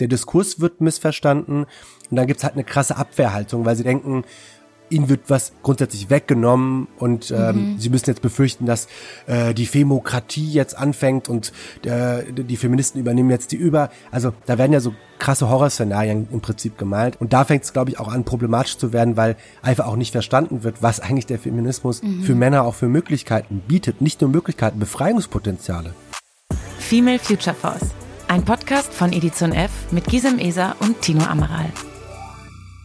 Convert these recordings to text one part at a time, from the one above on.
der Diskurs wird missverstanden und dann gibt's halt eine krasse Abwehrhaltung, weil sie denken, ihnen wird was grundsätzlich weggenommen und ähm, mhm. sie müssen jetzt befürchten, dass äh, die Femokratie jetzt anfängt und äh, die Feministen übernehmen jetzt die über. Also da werden ja so krasse Horrorszenarien im Prinzip gemalt und da fängt es, glaube ich, auch an problematisch zu werden, weil einfach auch nicht verstanden wird, was eigentlich der Feminismus mhm. für Männer auch für Möglichkeiten bietet. Nicht nur Möglichkeiten, Befreiungspotenziale. Female Future Force. Ein Podcast von Edition F mit Gisem Eser und Tino Amaral.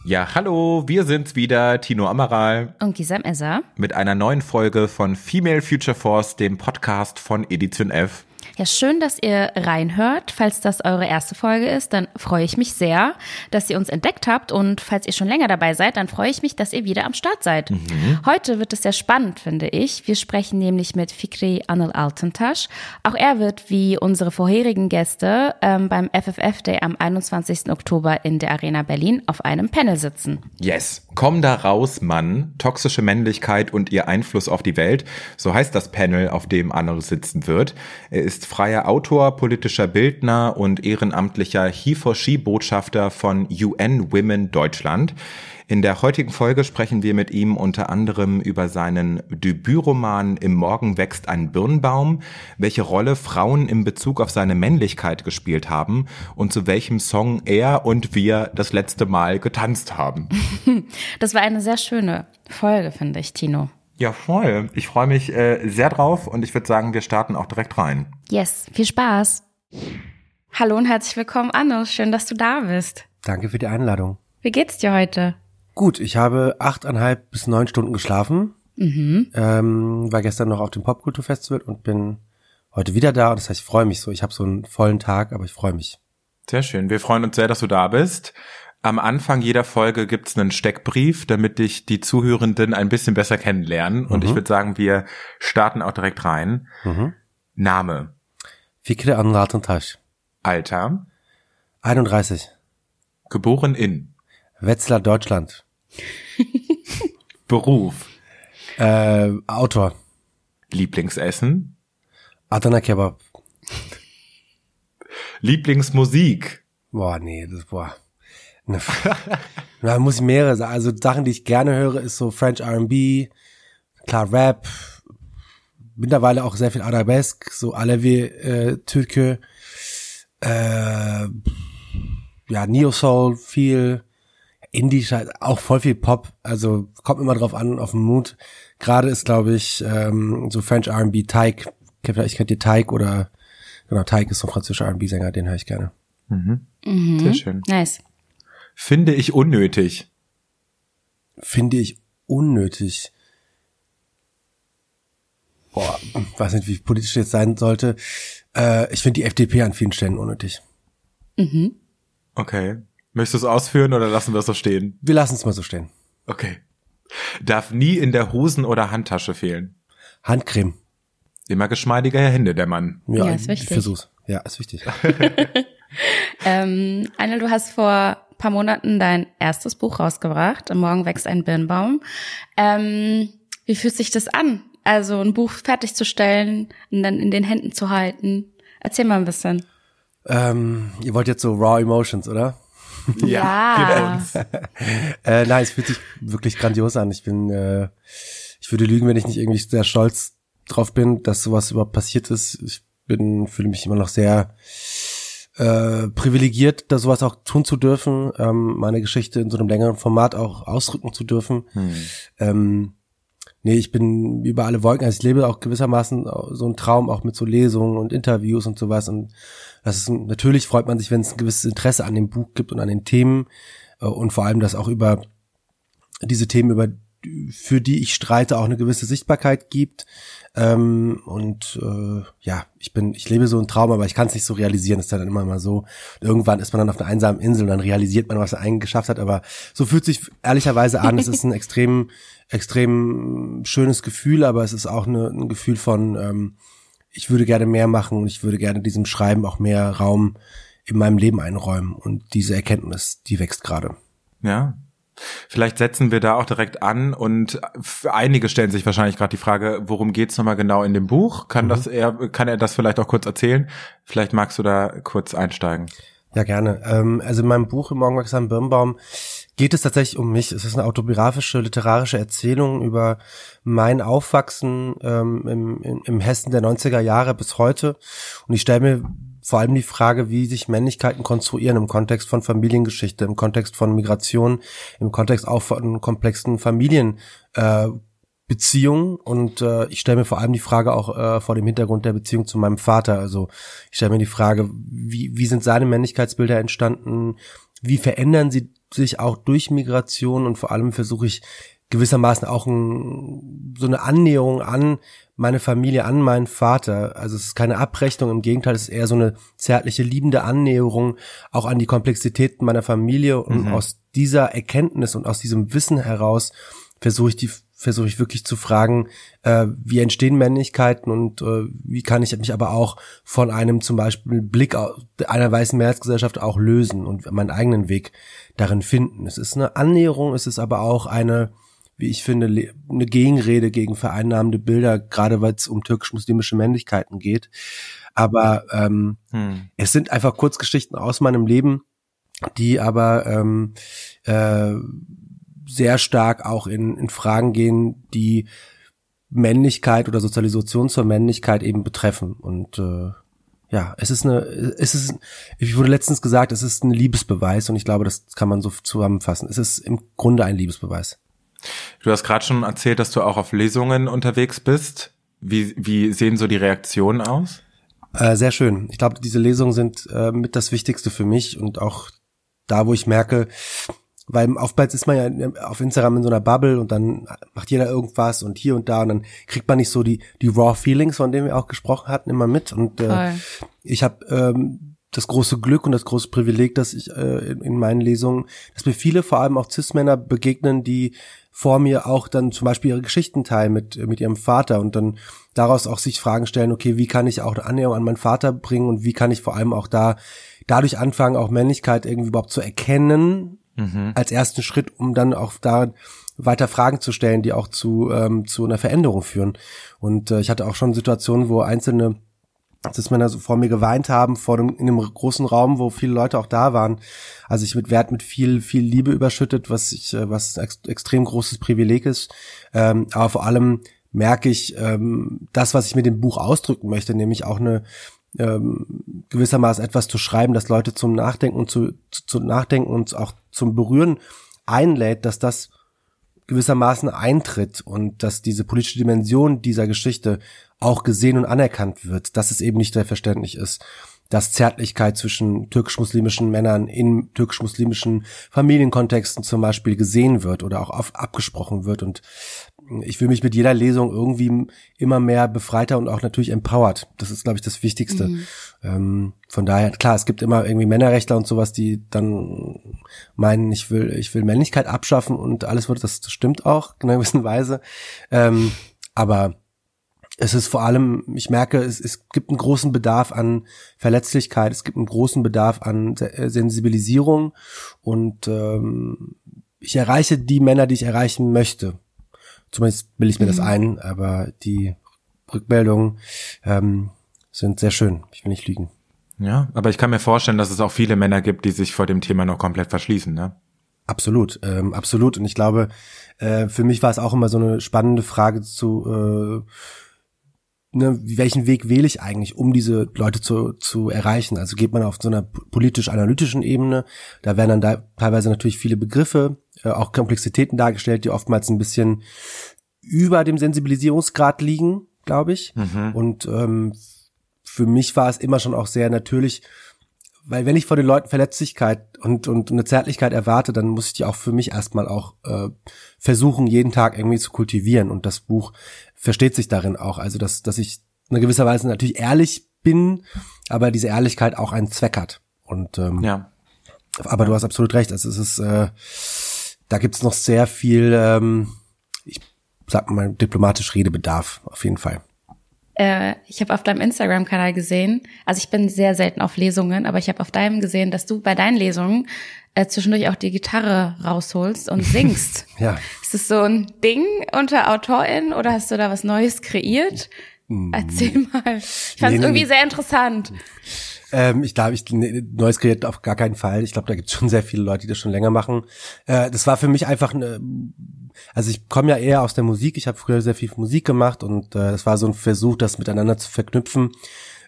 Ja, hallo, wir sind's wieder, Tino Amaral. Und Gisem Eser. Mit einer neuen Folge von Female Future Force, dem Podcast von Edition F. Ja, schön, dass ihr reinhört. Falls das eure erste Folge ist, dann freue ich mich sehr, dass ihr uns entdeckt habt. Und falls ihr schon länger dabei seid, dann freue ich mich, dass ihr wieder am Start seid. Mhm. Heute wird es sehr spannend, finde ich. Wir sprechen nämlich mit Fikri Anil Altantasch. Auch er wird, wie unsere vorherigen Gäste, ähm, beim FFF Day am 21. Oktober in der Arena Berlin auf einem Panel sitzen. Yes. Komm da raus, Mann. Toxische Männlichkeit und ihr Einfluss auf die Welt. So heißt das Panel, auf dem Anil sitzen wird. Er ist freier Autor, politischer Bildner und ehrenamtlicher He-for-She-Botschafter von UN Women Deutschland. In der heutigen Folge sprechen wir mit ihm unter anderem über seinen Debütroman Im Morgen wächst ein Birnbaum, welche Rolle Frauen in Bezug auf seine Männlichkeit gespielt haben und zu welchem Song er und wir das letzte Mal getanzt haben. Das war eine sehr schöne Folge, finde ich, Tino. Ja, voll. Ich freue mich äh, sehr drauf und ich würde sagen, wir starten auch direkt rein. Yes, viel Spaß. Hallo und herzlich willkommen, Anno. Schön, dass du da bist. Danke für die Einladung. Wie geht's dir heute? Gut, ich habe achteinhalb bis neun Stunden geschlafen. Mhm. Ähm, war gestern noch auf dem Popkulturfestival und bin heute wieder da. Und das heißt, ich freue mich so. Ich habe so einen vollen Tag, aber ich freue mich. Sehr schön. Wir freuen uns sehr, dass du da bist. Am Anfang jeder Folge gibt's einen Steckbrief, damit dich die Zuhörenden ein bisschen besser kennenlernen. Mhm. Und ich würde sagen, wir starten auch direkt rein. Mhm. Name. Fikre Anratentasch. Alter. 31. Geboren in. Wetzlar, Deutschland. Beruf. Äh, Autor. Lieblingsessen. Adana Kebab. Lieblingsmusik. Boah, nee, das, boah. Da muss ich mehrere sagen. Also Sachen, die ich gerne höre, ist so French R&B, klar Rap, mittlerweile auch sehr viel Arabesque, so Alevi, äh, Türke, äh, ja, Neo Soul, viel Indie, auch voll viel Pop. Also kommt immer drauf an, auf den Mut. Gerade ist, glaube ich, ähm, so French R&B, Tyke. Ich kennt ihr Tyke oder genau, Tyke ist so ein französischer R&B-Sänger, den höre ich gerne. Mhm. Mhm. Sehr schön. Nice. Finde ich unnötig. Finde ich unnötig. Boah, weiß nicht, wie politisch jetzt sein sollte. Äh, ich finde die FDP an vielen Stellen unnötig. Mhm. Okay. Möchtest du es ausführen oder lassen wir es so stehen? Wir lassen es mal so stehen. Okay. Darf nie in der Hosen- oder Handtasche fehlen. Handcreme. Immer geschmeidiger Hände, der Mann. Ja, ja ist wichtig. Ich versuch's. Ja, ist wichtig. ähm, Anne, du hast vor paar Monaten dein erstes Buch rausgebracht. Am Morgen wächst ein Birnbaum. Ähm, wie fühlt sich das an? Also ein Buch fertigzustellen und dann in den Händen zu halten. Erzähl mal ein bisschen. Ähm, ihr wollt jetzt so Raw Emotions, oder? Ja. ja. äh, nein, es fühlt sich wirklich grandios an. Ich bin, äh, ich würde lügen, wenn ich nicht irgendwie sehr stolz drauf bin, dass sowas überhaupt passiert ist. Ich bin, fühle mich immer noch sehr äh, privilegiert, da sowas auch tun zu dürfen, ähm, meine Geschichte in so einem längeren Format auch ausdrücken zu dürfen. Hm. Ähm, nee, ich bin über alle Wolken, also ich lebe auch gewissermaßen so einen Traum auch mit so Lesungen und Interviews und sowas und das ist natürlich freut man sich, wenn es ein gewisses Interesse an dem Buch gibt und an den Themen äh, und vor allem, dass auch über diese Themen, über für die ich streite, auch eine gewisse Sichtbarkeit gibt. Ähm, und äh, ja, ich bin, ich lebe so einen Traum, aber ich kann es nicht so realisieren. Das ist dann immer mal so. Und irgendwann ist man dann auf einer einsamen Insel und dann realisiert man, was er eigentlich geschafft hat. Aber so fühlt sich ehrlicherweise an. es ist ein extrem, extrem schönes Gefühl, aber es ist auch eine, ein Gefühl von, ähm, ich würde gerne mehr machen und ich würde gerne diesem Schreiben auch mehr Raum in meinem Leben einräumen. Und diese Erkenntnis, die wächst gerade. Ja, Vielleicht setzen wir da auch direkt an und einige stellen sich wahrscheinlich gerade die Frage, worum geht's nochmal genau in dem Buch? Kann mhm. das er, kann er das vielleicht auch kurz erzählen? Vielleicht magst du da kurz einsteigen. Ja, gerne. Ähm, also in meinem Buch im Morgenwachsam Birnbaum geht es tatsächlich um mich. Es ist eine autobiografische, literarische Erzählung über mein Aufwachsen ähm, im, im, im Hessen der 90er Jahre bis heute. Und ich stelle mir vor allem die Frage, wie sich Männlichkeiten konstruieren im Kontext von Familiengeschichte, im Kontext von Migration, im Kontext auch von komplexen Familien. Äh, und äh, ich stelle mir vor allem die Frage auch äh, vor dem Hintergrund der Beziehung zu meinem Vater. Also ich stelle mir die Frage, wie, wie sind seine Männlichkeitsbilder entstanden? Wie verändern sie sich auch durch Migration? Und vor allem versuche ich gewissermaßen auch ein, so eine Annäherung an meine Familie, an meinen Vater. Also es ist keine Abrechnung, im Gegenteil, es ist eher so eine zärtliche, liebende Annäherung auch an die Komplexitäten meiner Familie. Und mhm. aus dieser Erkenntnis und aus diesem Wissen heraus versuche ich die versuche ich wirklich zu fragen, äh, wie entstehen Männlichkeiten und äh, wie kann ich mich aber auch von einem zum Beispiel Blick einer weißen Mehrheitsgesellschaft auch lösen und meinen eigenen Weg darin finden. Es ist eine Annäherung, es ist aber auch eine, wie ich finde, eine Gegenrede gegen vereinnahmende Bilder, gerade weil es um türkisch-muslimische Männlichkeiten geht. Aber ähm, hm. es sind einfach Kurzgeschichten aus meinem Leben, die aber ähm, äh, sehr stark auch in, in Fragen gehen, die Männlichkeit oder Sozialisation zur Männlichkeit eben betreffen. Und äh, ja, es ist eine, es ist, ich wurde letztens gesagt, es ist ein Liebesbeweis und ich glaube, das kann man so zusammenfassen. Es ist im Grunde ein Liebesbeweis. Du hast gerade schon erzählt, dass du auch auf Lesungen unterwegs bist. Wie, wie sehen so die Reaktionen aus? Äh, sehr schön. Ich glaube, diese Lesungen sind äh, mit das Wichtigste für mich und auch da, wo ich merke, weil oftmals ist man ja auf Instagram in so einer Bubble und dann macht jeder irgendwas und hier und da und dann kriegt man nicht so die die raw Feelings, von denen wir auch gesprochen hatten, immer mit. Und äh, ich habe ähm, das große Glück und das große Privileg, dass ich äh, in, in meinen Lesungen, dass mir viele, vor allem auch Cis-Männer begegnen, die vor mir auch dann zum Beispiel ihre Geschichten teilen mit, mit ihrem Vater und dann daraus auch sich Fragen stellen, okay, wie kann ich auch eine Annäherung an meinen Vater bringen und wie kann ich vor allem auch da dadurch anfangen, auch Männlichkeit irgendwie überhaupt zu erkennen mhm. als ersten Schritt, um dann auch da weiter Fragen zu stellen, die auch zu, ähm, zu einer Veränderung führen. Und äh, ich hatte auch schon Situationen, wo einzelne dass Männer so vor mir geweint haben, vor dem, in einem großen Raum, wo viele Leute auch da waren. Also ich mit Wert mit viel, viel Liebe überschüttet, was ich, äh, was ex extrem großes Privileg ist. Ähm, aber vor allem merke ich ähm, das, was ich mit dem Buch ausdrücken möchte, nämlich auch eine, ähm, gewissermaßen etwas zu schreiben, das Leute zum Nachdenken und zu, zu, zu Nachdenken und auch zum Berühren einlädt, dass das gewissermaßen eintritt und dass diese politische Dimension dieser Geschichte auch gesehen und anerkannt wird, dass es eben nicht selbstverständlich ist, dass Zärtlichkeit zwischen türkisch-muslimischen Männern in türkisch-muslimischen Familienkontexten zum Beispiel gesehen wird oder auch auf, abgesprochen wird und ich fühle mich mit jeder Lesung irgendwie immer mehr befreiter und auch natürlich empowered. Das ist, glaube ich, das Wichtigste. Mhm. Ähm, von daher, klar, es gibt immer irgendwie Männerrechtler und sowas, die dann meinen, ich will, ich will Männlichkeit abschaffen und alles wird, das, das stimmt auch in einer gewissen Weise. Ähm, aber es ist vor allem, ich merke, es, es gibt einen großen Bedarf an Verletzlichkeit, es gibt einen großen Bedarf an Sensibilisierung und ähm, ich erreiche die Männer, die ich erreichen möchte. Zumindest will ich mir mhm. das ein, aber die Rückmeldungen ähm, sind sehr schön. Ich will nicht lügen. Ja, aber ich kann mir vorstellen, dass es auch viele Männer gibt, die sich vor dem Thema noch komplett verschließen, ne? Absolut, ähm, absolut. Und ich glaube, äh, für mich war es auch immer so eine spannende Frage zu, äh, ne, welchen Weg wähle ich eigentlich, um diese Leute zu, zu erreichen? Also geht man auf so einer politisch-analytischen Ebene, da werden dann da teilweise natürlich viele Begriffe äh, auch Komplexitäten dargestellt, die oftmals ein bisschen über dem Sensibilisierungsgrad liegen, glaube ich. Mhm. Und ähm, für mich war es immer schon auch sehr natürlich, weil wenn ich von den Leuten Verletzlichkeit und, und eine Zärtlichkeit erwarte, dann muss ich die auch für mich erstmal auch äh, versuchen, jeden Tag irgendwie zu kultivieren. Und das Buch versteht sich darin auch. Also, dass, dass ich in gewisser Weise natürlich ehrlich bin, aber diese Ehrlichkeit auch einen Zweck hat. Und ähm, ja. aber du hast absolut recht. Also es ist äh, da gibt's noch sehr viel, ähm, ich sag mal, diplomatisch Redebedarf, auf jeden Fall. Äh, ich habe auf deinem Instagram-Kanal gesehen, also ich bin sehr selten auf Lesungen, aber ich habe auf deinem gesehen, dass du bei deinen Lesungen äh, zwischendurch auch die Gitarre rausholst und singst. ja. Ist das so ein Ding unter AutorInnen oder hast du da was Neues kreiert? Mm. Erzähl mal. Ich fand es nee, irgendwie nee. sehr interessant. Ähm, ich glaube, ich ne, Neues kreiert auf gar keinen Fall. Ich glaube, da gibt es schon sehr viele Leute, die das schon länger machen. Äh, das war für mich einfach eine, also ich komme ja eher aus der Musik. Ich habe früher sehr viel Musik gemacht und äh, das war so ein Versuch, das miteinander zu verknüpfen,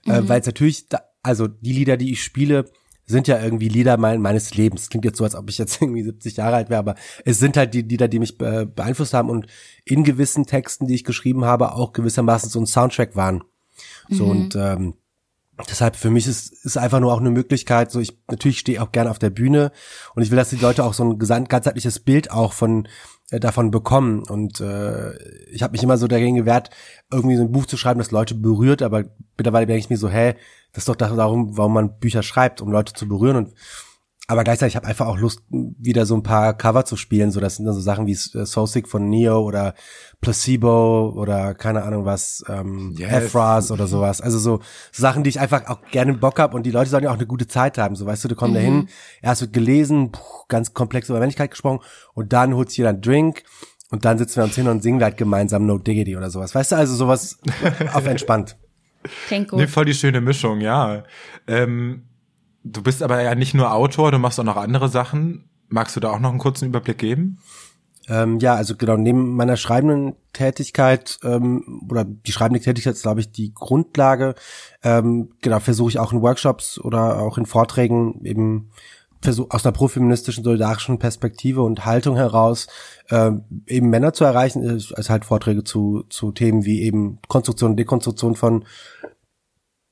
äh, mhm. äh, weil es natürlich, da, also die Lieder, die ich spiele, sind ja irgendwie Lieder mein, meines Lebens. Klingt jetzt so, als ob ich jetzt irgendwie 70 Jahre alt wäre, aber es sind halt die Lieder, die mich äh, beeinflusst haben und in gewissen Texten, die ich geschrieben habe, auch gewissermaßen so ein Soundtrack waren. So mhm. und ähm, Deshalb für mich ist ist einfach nur auch eine Möglichkeit. So ich natürlich stehe auch gerne auf der Bühne und ich will, dass die Leute auch so ein ganzheitliches Bild auch von äh, davon bekommen. Und äh, ich habe mich immer so dagegen gewehrt, irgendwie so ein Buch zu schreiben, das Leute berührt. Aber mittlerweile denke ich mir so, hä, das ist doch darum, warum man Bücher schreibt, um Leute zu berühren. Und aber gleichzeitig habe ich einfach auch Lust, wieder so ein paar Cover zu spielen. So, das sind dann so Sachen wie äh, So Sick von Neo oder Placebo oder keine Ahnung was, ähm, yes. Efras oder sowas. Also so, Sachen, die ich einfach auch gerne Bock hab und die Leute sollen ja auch eine gute Zeit haben. So, weißt du, du kommst mhm. da hin, erst wird gelesen, puh, ganz komplex über Männlichkeit gesprochen und dann holt sich jeder einen Drink und dann sitzen wir uns hin und singen halt gemeinsam No Diggity oder sowas. Weißt du, also sowas auf entspannt. Klingt gut. Nee, voll die schöne Mischung, ja. Ähm, du bist aber ja nicht nur Autor, du machst auch noch andere Sachen. Magst du da auch noch einen kurzen Überblick geben? Ähm, ja, also genau, neben meiner schreibenden Tätigkeit ähm, oder die schreibende Tätigkeit ist, glaube ich, die Grundlage. Ähm, genau, versuche ich auch in Workshops oder auch in Vorträgen eben versuch, aus einer profeministischen, solidarischen Perspektive und Haltung heraus ähm, eben Männer zu erreichen, als halt Vorträge zu, zu Themen wie eben Konstruktion und Dekonstruktion von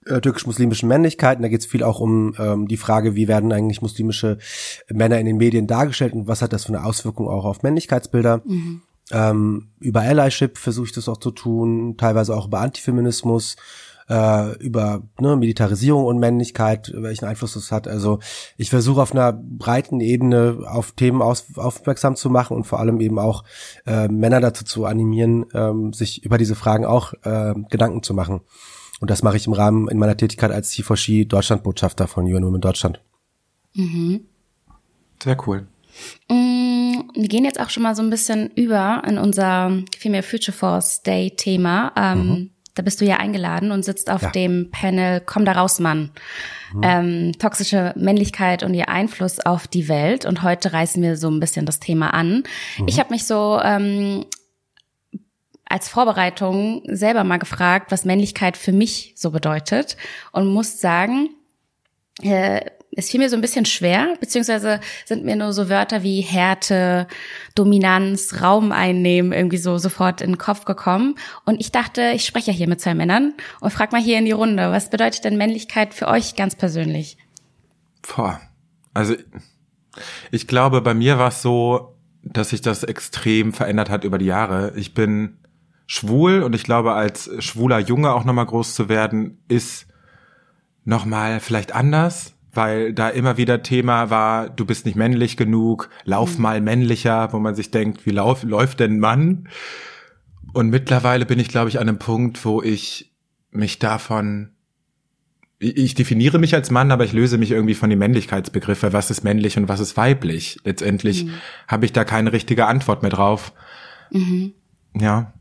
äh, türkisch-muslimischen Männlichkeiten. Da geht es viel auch um ähm, die Frage, wie werden eigentlich muslimische Männer in den Medien dargestellt und was hat das für eine Auswirkung auch auf Männlichkeitsbilder. Mhm. Ähm, über Allyship versuche ich das auch zu tun, teilweise auch über Antifeminismus, äh, über ne, Militarisierung und Männlichkeit, welchen Einfluss das hat. Also ich versuche auf einer breiten Ebene auf Themen aus, aufmerksam zu machen und vor allem eben auch äh, Männer dazu zu animieren, ähm, sich über diese Fragen auch äh, Gedanken zu machen. Und das mache ich im Rahmen in meiner Tätigkeit als C4She Deutschlandbotschafter von UN Women Deutschland. Mhm. Sehr cool. Mm, wir gehen jetzt auch schon mal so ein bisschen über in unser Female Future Force Day Thema. Ähm, mhm. Da bist du ja eingeladen und sitzt auf ja. dem Panel Komm da raus, Mann. Mhm. Ähm, toxische Männlichkeit und ihr Einfluss auf die Welt. Und heute reißen wir so ein bisschen das Thema an. Mhm. Ich habe mich so ähm, als Vorbereitung selber mal gefragt, was Männlichkeit für mich so bedeutet und muss sagen, äh, es fiel mir so ein bisschen schwer, beziehungsweise sind mir nur so Wörter wie Härte, Dominanz, Raum einnehmen irgendwie so sofort in den Kopf gekommen. Und ich dachte, ich spreche hier mit zwei Männern und frag mal hier in die Runde, was bedeutet denn Männlichkeit für euch ganz persönlich? Boah, also ich glaube, bei mir war es so, dass sich das extrem verändert hat über die Jahre. Ich bin schwul und ich glaube, als schwuler Junge auch nochmal groß zu werden, ist nochmal vielleicht anders, weil da immer wieder Thema war, du bist nicht männlich genug, lauf mhm. mal männlicher, wo man sich denkt, wie lauf, läuft denn Mann? Und mittlerweile bin ich, glaube ich, an einem Punkt, wo ich mich davon ich definiere mich als Mann, aber ich löse mich irgendwie von den Männlichkeitsbegriffe. Was ist männlich und was ist weiblich? Letztendlich mhm. habe ich da keine richtige Antwort mehr drauf. Mhm. Ja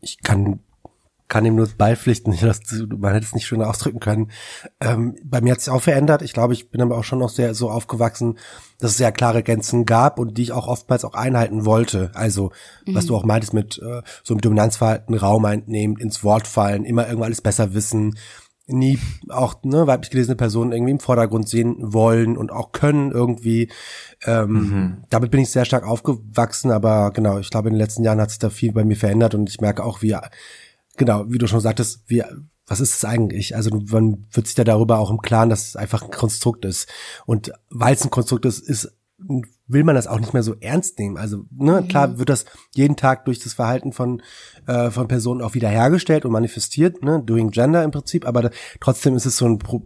ich kann kann ihm nur beipflichten, das, man hätte es nicht schöner ausdrücken können. Ähm, bei mir hat sich auch verändert. Ich glaube, ich bin aber auch schon noch sehr so aufgewachsen, dass es sehr klare Grenzen gab und die ich auch oftmals auch einhalten wollte. Also, mhm. was du auch meintest mit äh, so einem Dominanzverhalten, Raum einnehmen, ins Wort fallen, immer irgendwann alles besser wissen, nie auch ne, weiblich gelesene Personen irgendwie im Vordergrund sehen wollen und auch können irgendwie. Ähm, mhm. Damit bin ich sehr stark aufgewachsen, aber genau, ich glaube, in den letzten Jahren hat sich da viel bei mir verändert und ich merke auch, wie, genau, wie du schon sagtest, wie, was ist es eigentlich? Also man wird sich da darüber auch im Klaren, dass es einfach ein Konstrukt ist. Und weil es ein Konstrukt ist, ist will man das auch nicht mehr so ernst nehmen. Also ne, mhm. klar wird das jeden Tag durch das Verhalten von äh, von Personen auch wiederhergestellt und manifestiert, ne, doing Gender im Prinzip. Aber da, trotzdem ist es so ein, Pro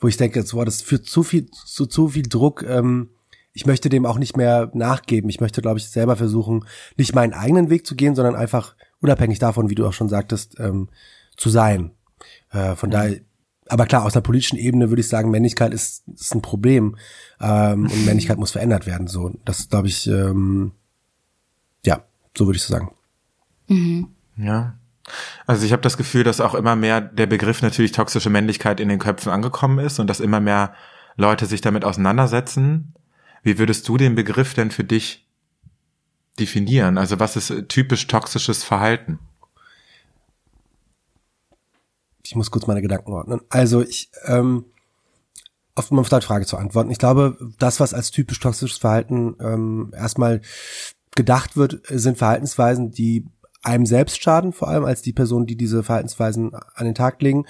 wo ich denke, so, das führt zu viel zu zu viel Druck. Ähm, ich möchte dem auch nicht mehr nachgeben. Ich möchte, glaube ich, selber versuchen, nicht meinen eigenen Weg zu gehen, sondern einfach unabhängig davon, wie du auch schon sagtest, ähm, zu sein. Äh, von mhm. daher aber klar, aus einer politischen Ebene würde ich sagen, Männlichkeit ist, ist ein Problem ähm, und Männlichkeit muss verändert werden. So, das glaube ich, ähm, ja, so würde ich so sagen. Mhm. Ja, Also ich habe das Gefühl, dass auch immer mehr der Begriff natürlich toxische Männlichkeit in den Köpfen angekommen ist und dass immer mehr Leute sich damit auseinandersetzen. Wie würdest du den Begriff denn für dich definieren? Also was ist typisch toxisches Verhalten? Ich muss kurz meine Gedanken ordnen. Also ich, ähm, auf meine Frage zu antworten. Ich glaube, das, was als typisch toxisches Verhalten ähm, erstmal gedacht wird, sind Verhaltensweisen, die einem selbst schaden, vor allem als die Person, die diese Verhaltensweisen an den Tag legen,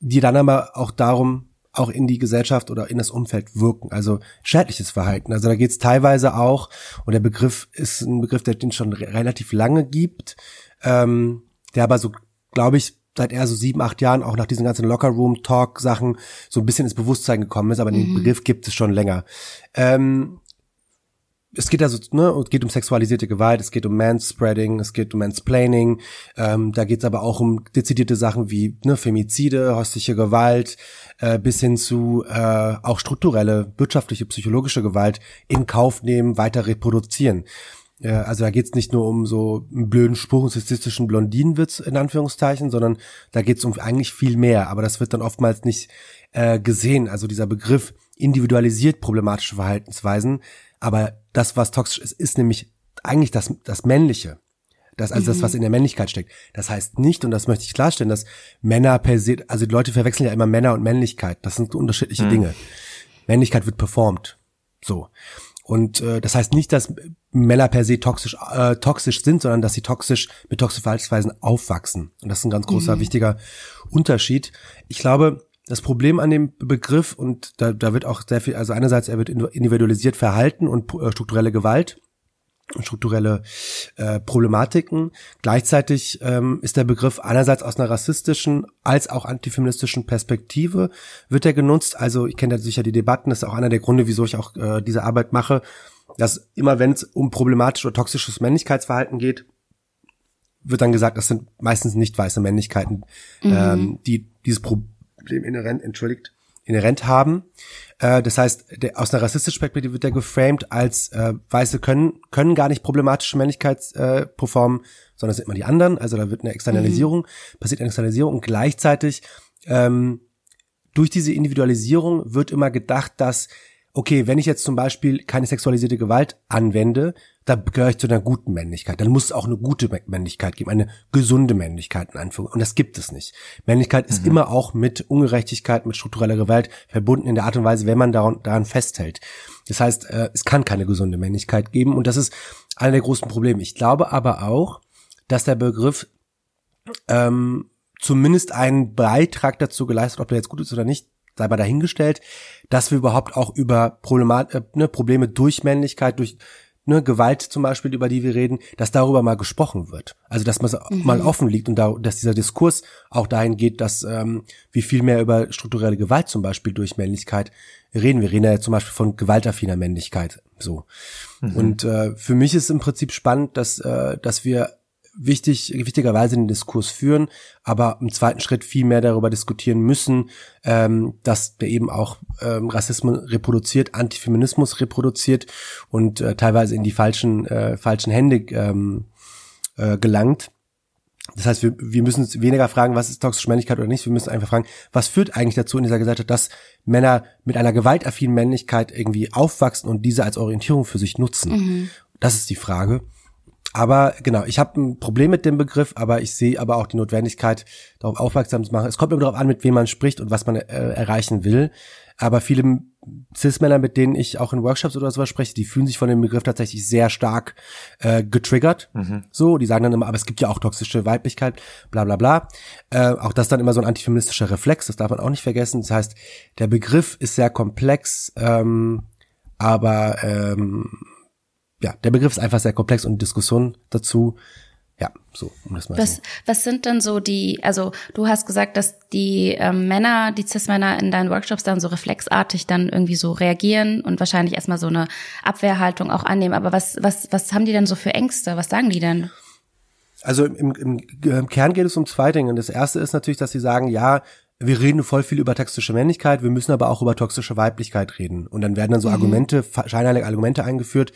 die dann aber auch darum auch in die Gesellschaft oder in das Umfeld wirken, also schädliches Verhalten. Also da geht es teilweise auch, und der Begriff ist ein Begriff, der den schon relativ lange gibt, ähm, der aber so, glaube ich, seit eher so sieben, acht Jahren auch nach diesen ganzen Locker-Room-Talk-Sachen so ein bisschen ins Bewusstsein gekommen ist, aber mhm. den Begriff gibt es schon länger. Ähm, es geht also, ne, es geht um sexualisierte Gewalt, es geht um Manspreading, es geht um Mansplaining, ähm, da geht es aber auch um dezidierte Sachen wie ne, Femizide, häusliche Gewalt, äh, bis hin zu äh, auch strukturelle, wirtschaftliche, psychologische Gewalt in Kauf nehmen, weiter reproduzieren. Äh, also da geht es nicht nur um so einen blöden Spruch, einen sexistischen Blondinenwitz in Anführungszeichen, sondern da geht es um eigentlich viel mehr. Aber das wird dann oftmals nicht äh, gesehen. Also dieser Begriff individualisiert problematische Verhaltensweisen aber das, was toxisch ist, ist nämlich eigentlich das, das Männliche. Das, also mhm. das, was in der Männlichkeit steckt. Das heißt nicht, und das möchte ich klarstellen, dass Männer per se, also die Leute verwechseln ja immer Männer und Männlichkeit. Das sind unterschiedliche mhm. Dinge. Männlichkeit wird performt. So. Und äh, das heißt nicht, dass Männer per se toxisch, äh, toxisch sind, sondern dass sie toxisch mit toxischen Verhaltensweisen aufwachsen. Und das ist ein ganz großer, mhm. wichtiger Unterschied. Ich glaube, das Problem an dem Begriff, und da, da wird auch sehr viel, also einerseits, er wird individualisiert Verhalten und äh, strukturelle Gewalt strukturelle äh, Problematiken. Gleichzeitig ähm, ist der Begriff einerseits aus einer rassistischen als auch antifeministischen Perspektive wird er genutzt. Also ich kenne ja sicher die Debatten, das ist auch einer der Gründe, wieso ich auch äh, diese Arbeit mache, dass immer wenn es um problematisch oder toxisches Männlichkeitsverhalten geht, wird dann gesagt, das sind meistens nicht weiße Männlichkeiten, mhm. ähm, die dieses Problem Problem inhärent, entschuldigt, inhärent haben. Äh, das heißt, der, aus einer rassistischen Perspektive wird der geframed als äh, Weiße können können gar nicht problematische Männlichkeit äh, performen, sondern sind immer die anderen. Also da wird eine Externalisierung, mhm. passiert eine Externalisierung und gleichzeitig ähm, durch diese Individualisierung wird immer gedacht, dass okay, wenn ich jetzt zum Beispiel keine sexualisierte Gewalt anwende, da gehöre ich zu einer guten Männlichkeit. Dann muss es auch eine gute Männlichkeit geben, eine gesunde Männlichkeit in Anführung. Und das gibt es nicht. Männlichkeit ist mhm. immer auch mit Ungerechtigkeit, mit struktureller Gewalt verbunden in der Art und Weise, wenn man daran, daran festhält. Das heißt, äh, es kann keine gesunde Männlichkeit geben. Und das ist einer der großen Probleme. Ich glaube aber auch, dass der Begriff ähm, zumindest einen Beitrag dazu geleistet, ob der jetzt gut ist oder nicht, sei mal dahingestellt, dass wir überhaupt auch über Problemat äh, ne, Probleme durch Männlichkeit, durch ne, Gewalt zum Beispiel, über die wir reden, dass darüber mal gesprochen wird. Also dass man mhm. mal offen liegt und da, dass dieser Diskurs auch dahin geht, dass ähm, wir viel mehr über strukturelle Gewalt zum Beispiel durch Männlichkeit reden. Wir reden ja zum Beispiel von gewaltaffiner Männlichkeit. So. Mhm. Und äh, für mich ist im Prinzip spannend, dass, äh, dass wir wichtig, wichtigerweise den Diskurs führen, aber im zweiten Schritt viel mehr darüber diskutieren müssen, ähm, dass der eben auch ähm, Rassismus reproduziert, Antifeminismus reproduziert und äh, teilweise in die falschen, äh, falschen Hände ähm, äh, gelangt. Das heißt, wir, wir müssen uns weniger fragen, was ist toxische Männlichkeit oder nicht. Wir müssen einfach fragen, was führt eigentlich dazu in dieser Gesellschaft, dass Männer mit einer gewaltaffinen Männlichkeit irgendwie aufwachsen und diese als Orientierung für sich nutzen. Mhm. Das ist die Frage. Aber genau, ich habe ein Problem mit dem Begriff, aber ich sehe aber auch die Notwendigkeit, darauf aufmerksam zu machen. Es kommt immer darauf an, mit wem man spricht und was man äh, erreichen will. Aber viele Cis-Männer, mit denen ich auch in Workshops oder sowas spreche, die fühlen sich von dem Begriff tatsächlich sehr stark äh, getriggert. Mhm. So, die sagen dann immer, aber es gibt ja auch toxische Weiblichkeit, bla bla bla. Äh, auch das dann immer so ein antifeministischer Reflex, das darf man auch nicht vergessen. Das heißt, der Begriff ist sehr komplex, ähm, aber ähm, ja, der Begriff ist einfach sehr komplex und Diskussion dazu. Ja, so, um das mal was, so. was sind denn so die, also du hast gesagt, dass die ähm, Männer, die Cis-Männer in deinen Workshops dann so reflexartig dann irgendwie so reagieren und wahrscheinlich erstmal so eine Abwehrhaltung auch annehmen. Aber was, was, was haben die denn so für Ängste? Was sagen die denn? Also im, im, im Kern geht es um zwei Dinge. Das erste ist natürlich, dass sie sagen, ja, wir reden voll viel über toxische Männlichkeit, wir müssen aber auch über toxische Weiblichkeit reden. Und dann werden dann so mhm. Argumente, scheinheilige Argumente eingeführt,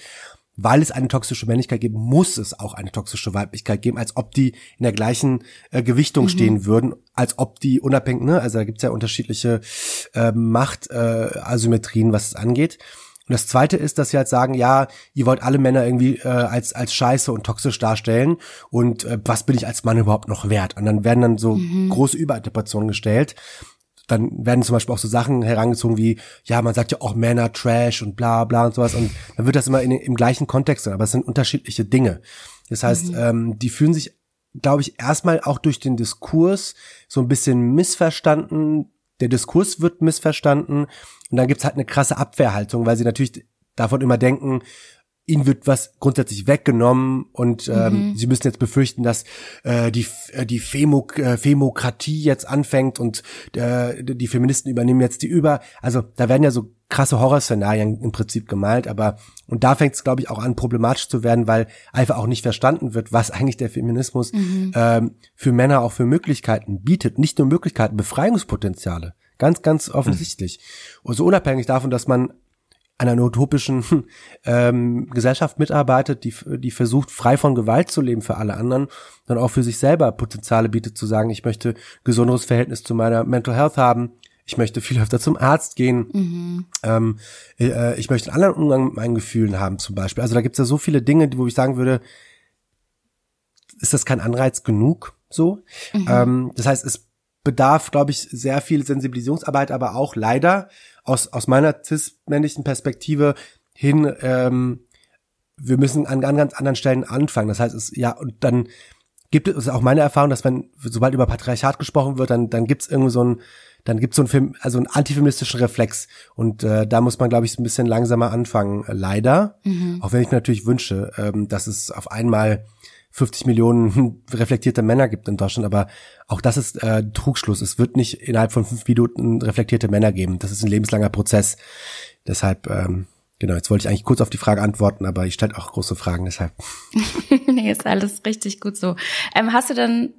weil es eine toxische Männlichkeit gibt, muss es auch eine toxische Weiblichkeit geben, als ob die in der gleichen äh, Gewichtung mhm. stehen würden, als ob die unabhängig, ne, also da gibt's ja unterschiedliche äh, Machtasymmetrien, äh, was es angeht. Und das zweite ist, dass sie halt sagen, ja, ihr wollt alle Männer irgendwie äh, als als scheiße und toxisch darstellen und äh, was bin ich als Mann überhaupt noch wert? Und dann werden dann so mhm. große Überinterpretationen gestellt dann werden zum Beispiel auch so Sachen herangezogen wie, ja, man sagt ja auch Männer Trash und bla bla und sowas und dann wird das immer in, im gleichen Kontext sein, aber es sind unterschiedliche Dinge. Das heißt, mhm. ähm, die fühlen sich, glaube ich, erstmal auch durch den Diskurs so ein bisschen missverstanden. Der Diskurs wird missverstanden und dann gibt's halt eine krasse Abwehrhaltung, weil sie natürlich davon immer denken, ihnen wird was grundsätzlich weggenommen und ähm, mhm. sie müssen jetzt befürchten, dass äh, die äh, die Femo, äh, Femokratie jetzt anfängt und äh, die Feministen übernehmen jetzt die über. Also da werden ja so krasse Horrorszenarien im Prinzip gemalt, aber und da fängt es glaube ich auch an problematisch zu werden, weil einfach auch nicht verstanden wird, was eigentlich der Feminismus mhm. ähm, für Männer auch für Möglichkeiten bietet. Nicht nur Möglichkeiten, Befreiungspotenziale. Ganz, ganz offensichtlich. Mhm. Und so unabhängig davon, dass man einer utopischen ähm, Gesellschaft mitarbeitet, die, die versucht, frei von Gewalt zu leben für alle anderen, dann auch für sich selber Potenziale bietet, zu sagen, ich möchte gesonderes Verhältnis zu meiner Mental Health haben, ich möchte viel öfter zum Arzt gehen, mhm. ähm, äh, ich möchte einen anderen Umgang mit meinen Gefühlen haben zum Beispiel. Also da gibt es ja so viele Dinge, wo ich sagen würde, ist das kein Anreiz genug so? Mhm. Ähm, das heißt, es bedarf, glaube ich, sehr viel Sensibilisierungsarbeit, aber auch leider aus, aus meiner cis-männlichen Perspektive hin, ähm, wir müssen an, an ganz anderen Stellen anfangen. Das heißt, es, ja, und dann gibt es auch meine Erfahrung, dass wenn, sobald über Patriarchat gesprochen wird, dann, dann gibt es irgendwie so ein, dann gibt es so ein Film, also einen antifeministischen Reflex. Und äh, da muss man, glaube ich, so ein bisschen langsamer anfangen, leider. Mhm. Auch wenn ich mir natürlich wünsche, ähm, dass es auf einmal 50 Millionen reflektierte Männer gibt in Deutschland, aber auch das ist äh, Trugschluss. Es wird nicht innerhalb von fünf Minuten reflektierte Männer geben. Das ist ein lebenslanger Prozess. Deshalb, ähm, genau, jetzt wollte ich eigentlich kurz auf die Frage antworten, aber ich stelle auch große Fragen, deshalb. nee, ist alles richtig gut so. Ähm, hast du denn,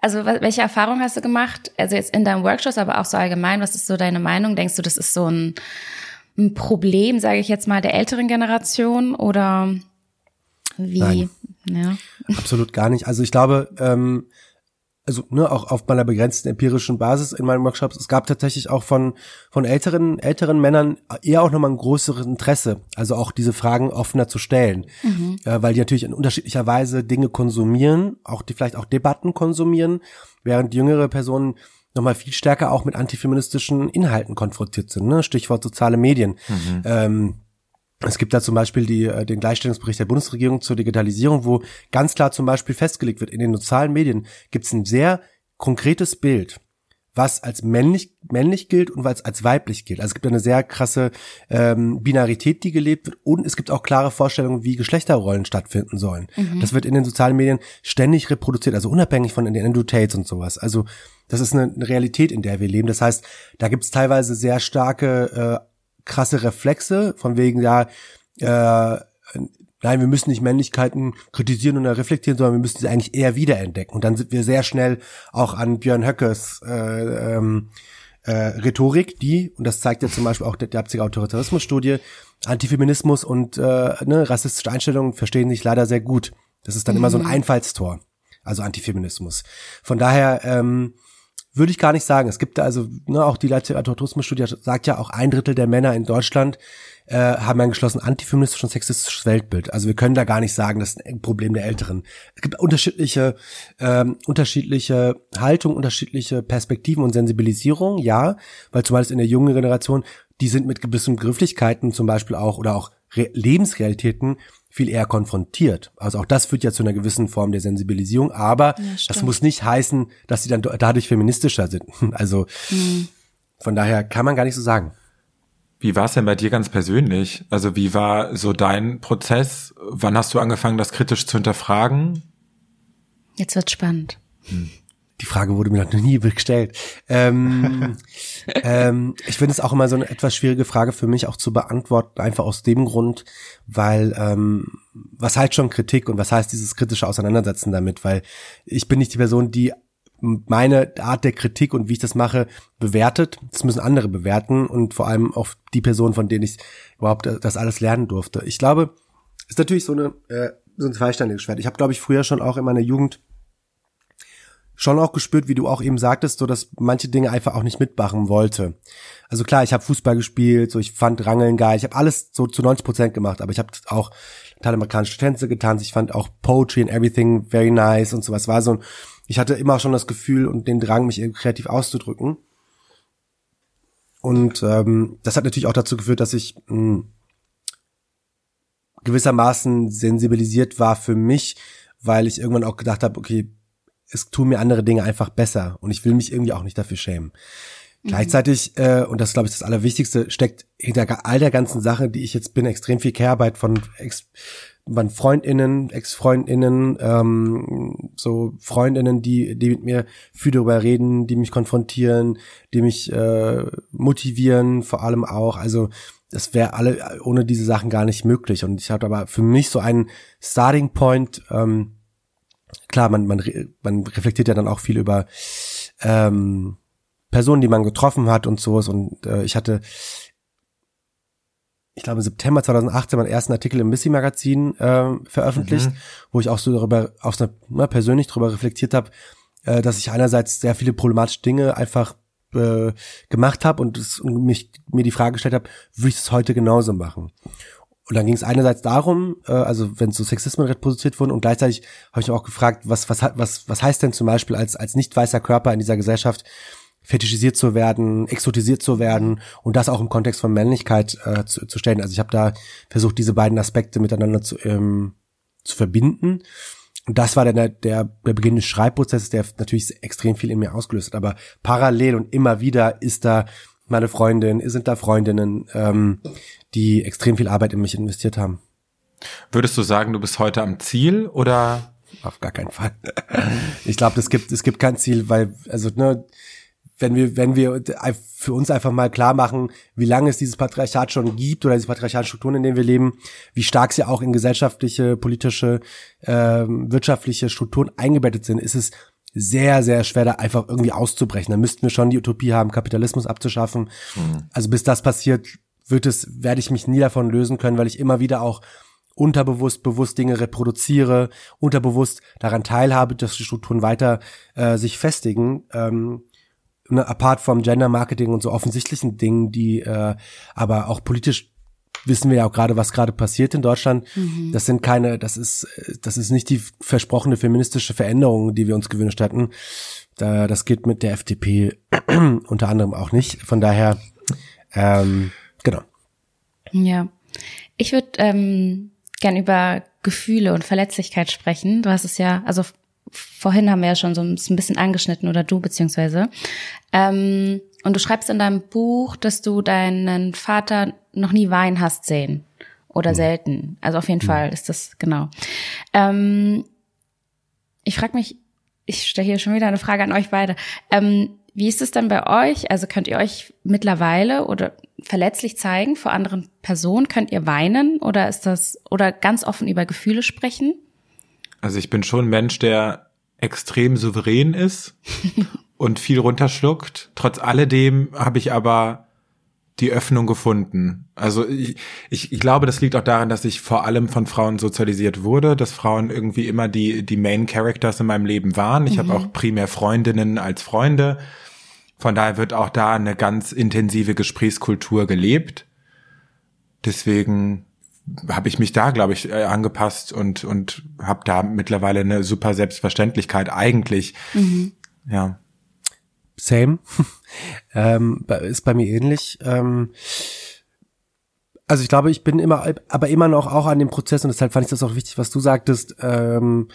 also welche Erfahrungen hast du gemacht? Also jetzt in deinem Workshop, aber auch so allgemein, was ist so deine Meinung? Denkst du, das ist so ein, ein Problem, sage ich jetzt mal, der älteren Generation oder wie? Nein. Ja. Absolut gar nicht. Also ich glaube, ähm, also ne, auch auf meiner begrenzten empirischen Basis in meinen Workshops, es gab tatsächlich auch von von älteren älteren Männern eher auch nochmal ein größeres Interesse, also auch diese Fragen offener zu stellen, mhm. äh, weil die natürlich in unterschiedlicher Weise Dinge konsumieren, auch die vielleicht auch Debatten konsumieren, während jüngere Personen nochmal viel stärker auch mit antifeministischen Inhalten konfrontiert sind, ne? Stichwort soziale Medien. Mhm. Ähm, es gibt da zum Beispiel die, äh, den Gleichstellungsbericht der Bundesregierung zur Digitalisierung, wo ganz klar zum Beispiel festgelegt wird, in den sozialen Medien gibt es ein sehr konkretes Bild, was als männlich, männlich gilt und was als weiblich gilt. Also es gibt eine sehr krasse ähm, Binarität, die gelebt wird und es gibt auch klare Vorstellungen, wie Geschlechterrollen stattfinden sollen. Mhm. Das wird in den sozialen Medien ständig reproduziert, also unabhängig von den Andrew Tates und sowas. Also das ist eine, Realität, in der wir leben. Das heißt, da gibt es teilweise sehr starke äh, krasse Reflexe, von wegen, ja, äh, nein, wir müssen nicht Männlichkeiten kritisieren oder reflektieren, sondern wir müssen sie eigentlich eher wiederentdecken. Und dann sind wir sehr schnell auch an Björn Höckes äh, ähm, äh, Rhetorik, die, und das zeigt ja zum Beispiel auch der Leipziger Autoritarismusstudie, Antifeminismus und äh, ne, rassistische Einstellungen verstehen sich leider sehr gut. Das ist dann mhm. immer so ein mhm. Einfallstor, also Antifeminismus. Von daher ähm, würde ich gar nicht sagen. Es gibt da also, ne, auch die Leipziger Autorismusstudie sagt ja, auch ein Drittel der Männer in Deutschland äh, haben ein geschlossen antifeministisches und sexistisches Weltbild. Also wir können da gar nicht sagen, das ist ein Problem der Älteren. Es gibt unterschiedliche, ähm, unterschiedliche Haltung, unterschiedliche Perspektiven und Sensibilisierung, ja, weil zumeist in der jungen Generation, die sind mit gewissen Begrifflichkeiten zum Beispiel auch oder auch Re Lebensrealitäten viel eher konfrontiert. Also auch das führt ja zu einer gewissen Form der Sensibilisierung, aber ja, das muss nicht heißen, dass sie dann dadurch feministischer sind. Also mhm. von daher kann man gar nicht so sagen. Wie war es denn bei dir ganz persönlich? Also wie war so dein Prozess? Wann hast du angefangen, das kritisch zu hinterfragen? Jetzt wird spannend. Hm. Die Frage wurde mir noch nie gestellt. Ähm, ähm, ich finde es auch immer so eine etwas schwierige Frage für mich auch zu beantworten, einfach aus dem Grund, weil ähm, was heißt schon Kritik und was heißt dieses kritische Auseinandersetzen damit? Weil ich bin nicht die Person, die meine Art der Kritik und wie ich das mache, bewertet. Das müssen andere bewerten und vor allem auch die Personen, von denen ich überhaupt das alles lernen durfte. Ich glaube, Ist natürlich so eine äh, so ein zweischneidiges Schwert. Ich habe, glaube ich, früher schon auch in meiner Jugend schon auch gespürt, wie du auch eben sagtest, so dass manche Dinge einfach auch nicht mitmachen wollte. Also klar, ich habe Fußball gespielt, so ich fand Rangeln geil, ich habe alles so zu 90 Prozent gemacht, aber ich habe auch lateinamerikanische Tänze getanzt, ich fand auch Poetry and everything very nice und sowas. War so ein, ich hatte immer schon das Gefühl und den Drang, mich kreativ auszudrücken. Und ähm, das hat natürlich auch dazu geführt, dass ich mh, hm, gewissermaßen sensibilisiert war für mich, weil ich irgendwann auch gedacht habe, okay, es tun mir andere Dinge einfach besser und ich will mich irgendwie auch nicht dafür schämen. Gleichzeitig, äh, und das glaube ich, das Allerwichtigste, steckt hinter all der ganzen Sache, die ich jetzt bin, extrem viel Care-Arbeit von Ex von Freundinnen, Ex-Freundinnen, ähm, so Freundinnen, die, die mit mir viel darüber reden, die mich konfrontieren, die mich äh, motivieren, vor allem auch. Also das wäre alle ohne diese Sachen gar nicht möglich. Und ich hatte aber für mich so einen Starting Point, ähm, klar, man, man, man reflektiert ja dann auch viel über ähm, Personen, die man getroffen hat und sowas. Und äh, ich hatte, ich glaube, im September 2018 meinen ersten Artikel im Missy Magazin äh, veröffentlicht, mhm. wo ich auch so darüber, auf eine, ne, persönlich darüber reflektiert habe, äh, dass ich einerseits sehr viele problematische Dinge einfach äh, gemacht habe und, es, und mich mir die Frage gestellt habe, würde ich es heute genauso machen? Und dann ging es einerseits darum, äh, also wenn so Sexismen reproduziert wurden und gleichzeitig habe ich auch gefragt, was was was was heißt denn zum Beispiel als als nicht weißer Körper in dieser Gesellschaft fetischisiert zu werden, exotisiert zu werden und das auch im Kontext von Männlichkeit äh, zu, zu stellen. Also ich habe da versucht, diese beiden Aspekte miteinander zu, ähm, zu verbinden. Und das war der, der, der Beginn des Schreibprozesses, der natürlich extrem viel in mir ausgelöst hat. Aber parallel und immer wieder ist da meine Freundin, sind da Freundinnen, ähm, die extrem viel Arbeit in mich investiert haben. Würdest du sagen, du bist heute am Ziel oder? Auf gar keinen Fall. Ich glaube, es gibt, es gibt kein Ziel, weil, also, ne, wenn wir, wenn wir für uns einfach mal klar machen, wie lange es dieses Patriarchat schon gibt oder diese patriarchalischen Strukturen, in denen wir leben, wie stark sie auch in gesellschaftliche, politische, äh, wirtschaftliche Strukturen eingebettet sind, ist es sehr, sehr schwer, da einfach irgendwie auszubrechen. Da müssten wir schon die Utopie haben, Kapitalismus abzuschaffen. Mhm. Also bis das passiert, wird es, werde ich mich nie davon lösen können, weil ich immer wieder auch unterbewusst, bewusst Dinge reproduziere, unterbewusst daran teilhabe, dass die Strukturen weiter äh, sich festigen. Ähm, ne, apart vom Gender Marketing und so offensichtlichen Dingen, die äh, aber auch politisch wissen wir ja auch gerade, was gerade passiert in Deutschland. Mhm. Das sind keine, das ist, das ist nicht die versprochene feministische Veränderung, die wir uns gewünscht hatten. Da, das geht mit der FDP unter anderem auch nicht. Von daher, ähm, genau. Ja, ich würde ähm, gern über Gefühle und Verletzlichkeit sprechen. Du hast es ja, also vorhin haben wir ja schon so ein bisschen angeschnitten oder du beziehungsweise. Ähm, und du schreibst in deinem Buch, dass du deinen Vater noch nie weinen hast sehen oder mhm. selten. Also auf jeden mhm. Fall ist das genau. Ähm, ich frage mich, ich stelle hier schon wieder eine Frage an euch beide. Ähm, wie ist es dann bei euch? Also könnt ihr euch mittlerweile oder verletzlich zeigen vor anderen Personen? Könnt ihr weinen oder ist das oder ganz offen über Gefühle sprechen? Also ich bin schon ein Mensch, der extrem souverän ist und viel runterschluckt. Trotz alledem habe ich aber die Öffnung gefunden. Also ich, ich, ich glaube, das liegt auch daran, dass ich vor allem von Frauen sozialisiert wurde, dass Frauen irgendwie immer die, die Main Characters in meinem Leben waren. Ich mhm. habe auch primär Freundinnen als Freunde. Von daher wird auch da eine ganz intensive Gesprächskultur gelebt. Deswegen habe ich mich da, glaube ich, äh, angepasst und und habe da mittlerweile eine super Selbstverständlichkeit eigentlich. Mhm. Ja. Same. ähm, ist bei mir ähnlich. Ähm, also ich glaube, ich bin immer, aber immer noch auch an dem Prozess und deshalb fand ich das auch wichtig, was du sagtest. Ähm,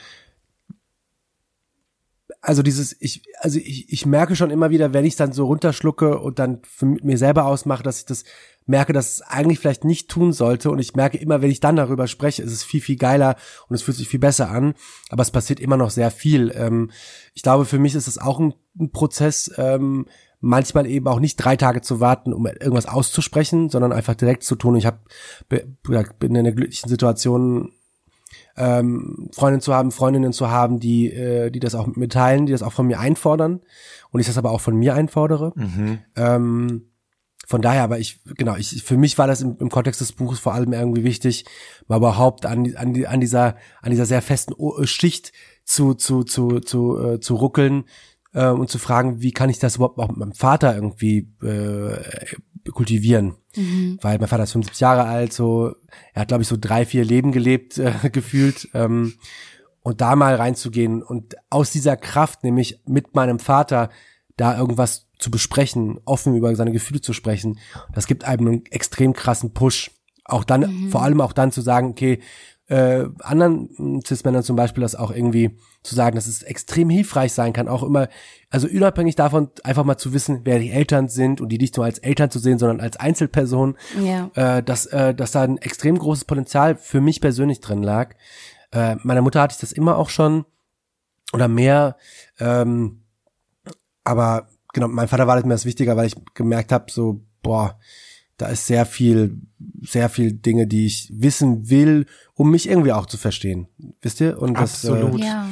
also dieses, ich, also ich, ich merke schon immer wieder, wenn ich dann so runterschlucke und dann für mir selber ausmache, dass ich das merke, dass es eigentlich vielleicht nicht tun sollte und ich merke immer, wenn ich dann darüber spreche, ist es viel, viel geiler und es fühlt sich viel besser an, aber es passiert immer noch sehr viel. Ähm, ich glaube, für mich ist es auch ein, ein Prozess, ähm, manchmal eben auch nicht drei Tage zu warten, um irgendwas auszusprechen, sondern einfach direkt zu tun. Ich hab, bin in einer glücklichen Situation, ähm, Freundinnen zu haben, Freundinnen zu haben, die, äh, die das auch mit mir teilen, die das auch von mir einfordern und ich das aber auch von mir einfordere. Mhm. Ähm, von daher, aber ich, genau, ich, für mich war das im, im Kontext des Buches vor allem irgendwie wichtig, mal überhaupt an, an, an dieser, an dieser sehr festen Schicht zu, zu, zu, zu, äh, zu ruckeln äh, und zu fragen, wie kann ich das überhaupt auch mit meinem Vater irgendwie äh, kultivieren. Mhm. Weil mein Vater ist 75 Jahre alt, so, er hat, glaube ich, so drei, vier Leben gelebt, äh, gefühlt. Ähm, und da mal reinzugehen und aus dieser Kraft, nämlich mit meinem Vater, da irgendwas zu besprechen, offen über seine Gefühle zu sprechen, das gibt einem einen extrem krassen Push. Auch dann, mhm. vor allem auch dann zu sagen, okay, äh, anderen Cis-Männern zum Beispiel das auch irgendwie zu sagen, dass es extrem hilfreich sein kann, auch immer, also unabhängig davon, einfach mal zu wissen, wer die Eltern sind und die nicht nur als Eltern zu sehen, sondern als Einzelperson, ja. äh, dass, äh, dass da ein extrem großes Potenzial für mich persönlich drin lag. Äh, meiner Mutter hatte ich das immer auch schon oder mehr, ähm, aber genau, mein Vater war das mir das wichtiger, weil ich gemerkt habe, so, boah, da ist sehr viel, sehr viel Dinge, die ich wissen will, um mich irgendwie auch zu verstehen. Wisst ihr? Und das, Absolut. Äh, ja.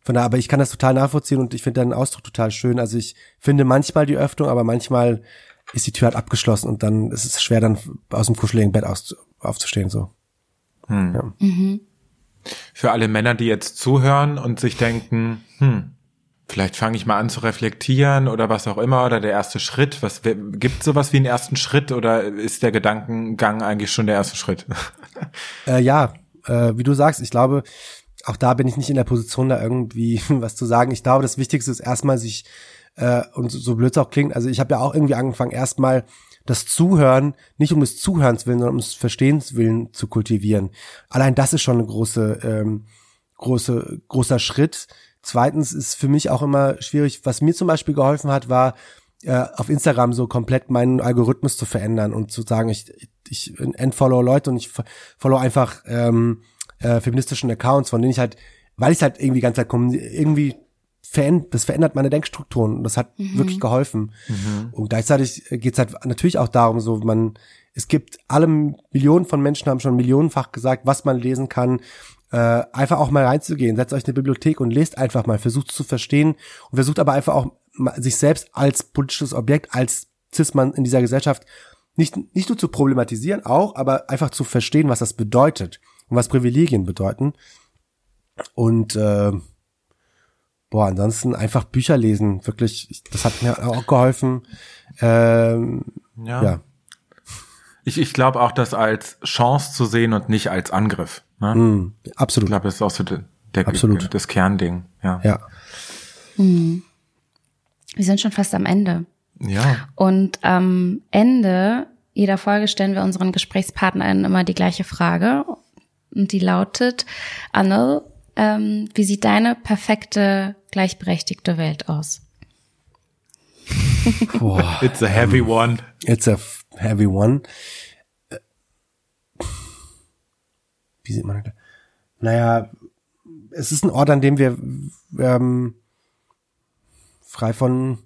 Von daher, aber ich kann das total nachvollziehen und ich finde deinen Ausdruck total schön. Also ich finde manchmal die Öffnung, aber manchmal ist die Tür halt abgeschlossen und dann ist es schwer, dann aus dem kuscheligen Bett aus, aufzustehen, so. Hm. Ja. Mhm. Für alle Männer, die jetzt zuhören und sich denken, hm, vielleicht fange ich mal an zu reflektieren oder was auch immer oder der erste Schritt. Was gibt sowas wie einen ersten Schritt oder ist der Gedankengang eigentlich schon der erste Schritt? Äh, ja, äh, wie du sagst, ich glaube, auch da bin ich nicht in der Position, da irgendwie was zu sagen. Ich glaube, das Wichtigste ist erstmal sich äh, und so blöd es auch klingt. Also ich habe ja auch irgendwie angefangen, erstmal das Zuhören nicht um des Zuhörens willen, sondern um des Verstehens willen zu kultivieren. Allein das ist schon eine große, ähm, große, großer Schritt Zweitens ist für mich auch immer schwierig, was mir zum Beispiel geholfen hat, war äh, auf Instagram so komplett meinen Algorithmus zu verändern und zu sagen, ich, ich entfollow Leute und ich follow einfach ähm, äh, feministischen Accounts, von denen ich halt, weil ich halt irgendwie ganz Zeit komme, irgendwie verändert, das verändert meine Denkstrukturen und das hat mhm. wirklich geholfen. Mhm. Und gleichzeitig geht's halt natürlich auch darum, so man, es gibt alle Millionen von Menschen haben schon millionenfach gesagt, was man lesen kann, äh, einfach auch mal reinzugehen. Setzt euch eine Bibliothek und lest einfach mal, versucht zu verstehen und versucht aber einfach auch sich selbst als politisches Objekt, als Cis-Mann in dieser Gesellschaft nicht, nicht nur zu problematisieren, auch, aber einfach zu verstehen, was das bedeutet und was Privilegien bedeuten. Und äh, boah, ansonsten einfach Bücher lesen, wirklich, das hat mir auch geholfen. Ähm, ja. ja. Ich, ich glaube auch, das als Chance zu sehen und nicht als Angriff. Ne? Mm, absolut. Ich glaube, das ist auch so der, der absolut. das Kernding. Ja. ja. Mm. Wir sind schon fast am Ende. Ja. Und am Ende jeder Folge stellen wir unseren GesprächspartnerInnen immer die gleiche Frage. Und die lautet, Anne, ähm, wie sieht deine perfekte, gleichberechtigte Welt aus? Boah, it's a heavy one. It's a heavy one. Wie sieht man das? Naja, es ist ein Ort, an dem wir ähm, frei von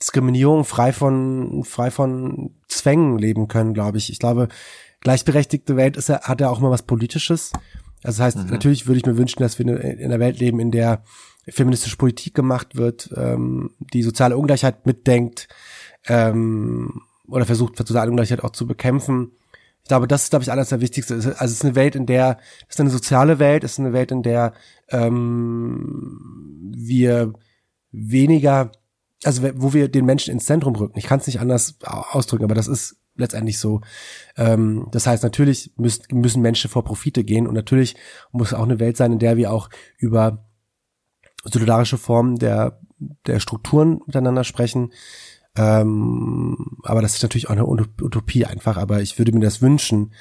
Diskriminierung, frei von, frei von Zwängen leben können, glaube ich. Ich glaube, gleichberechtigte Welt ist, hat ja auch immer was Politisches. Also das heißt, mhm. natürlich würde ich mir wünschen, dass wir in einer Welt leben, in der feministische Politik gemacht wird, ähm, die soziale Ungleichheit mitdenkt ähm, oder versucht, soziale Ungleichheit auch zu bekämpfen. Ich glaube, das ist, glaube ich, alles der Wichtigste. Also es ist eine Welt, in der, es ist eine soziale Welt, es ist eine Welt, in der ähm, wir weniger, also wo wir den Menschen ins Zentrum rücken. Ich kann es nicht anders ausdrücken, aber das ist letztendlich so. Ähm, das heißt, natürlich müssen, müssen Menschen vor Profite gehen und natürlich muss auch eine Welt sein, in der wir auch über solidarische Formen der, der Strukturen miteinander sprechen. Ähm, aber das ist natürlich auch eine Utopie einfach, aber ich würde mir das wünschen.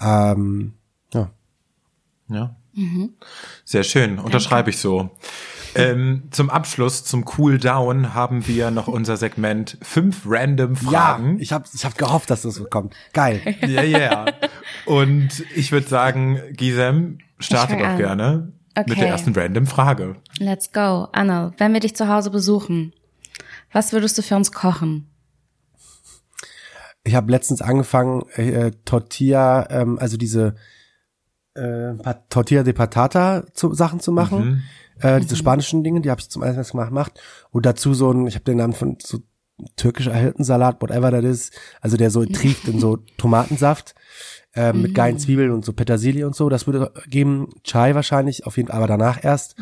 Ähm, ja. Ja. Mhm. Sehr schön, unterschreibe ich so. Ähm, zum Abschluss, zum Cool Down, haben wir noch unser Segment fünf random Fragen. Ja, ich habe ich hab gehofft, dass das so kommt. Geil. Ja, ja. Yeah. Und ich würde sagen, Gisem, starte doch an. gerne okay. mit der ersten random Frage. Let's go. Anna, wenn wir dich zu Hause besuchen, was würdest du für uns kochen? Ich habe letztens angefangen, äh, Tortilla, ähm, also diese äh, Tortilla de Patata zu, Sachen zu machen. Mhm. Äh, diese mhm. spanischen Dinge, die habe ich zum ersten Mal gemacht. Und dazu so ein, ich habe den Namen von so türkischer Hirtensalat, whatever that is, also der so trieft in so Tomatensaft äh, mit geilen Zwiebeln und so Petersilie und so, das würde geben. Chai wahrscheinlich, auf jeden Fall, aber danach erst.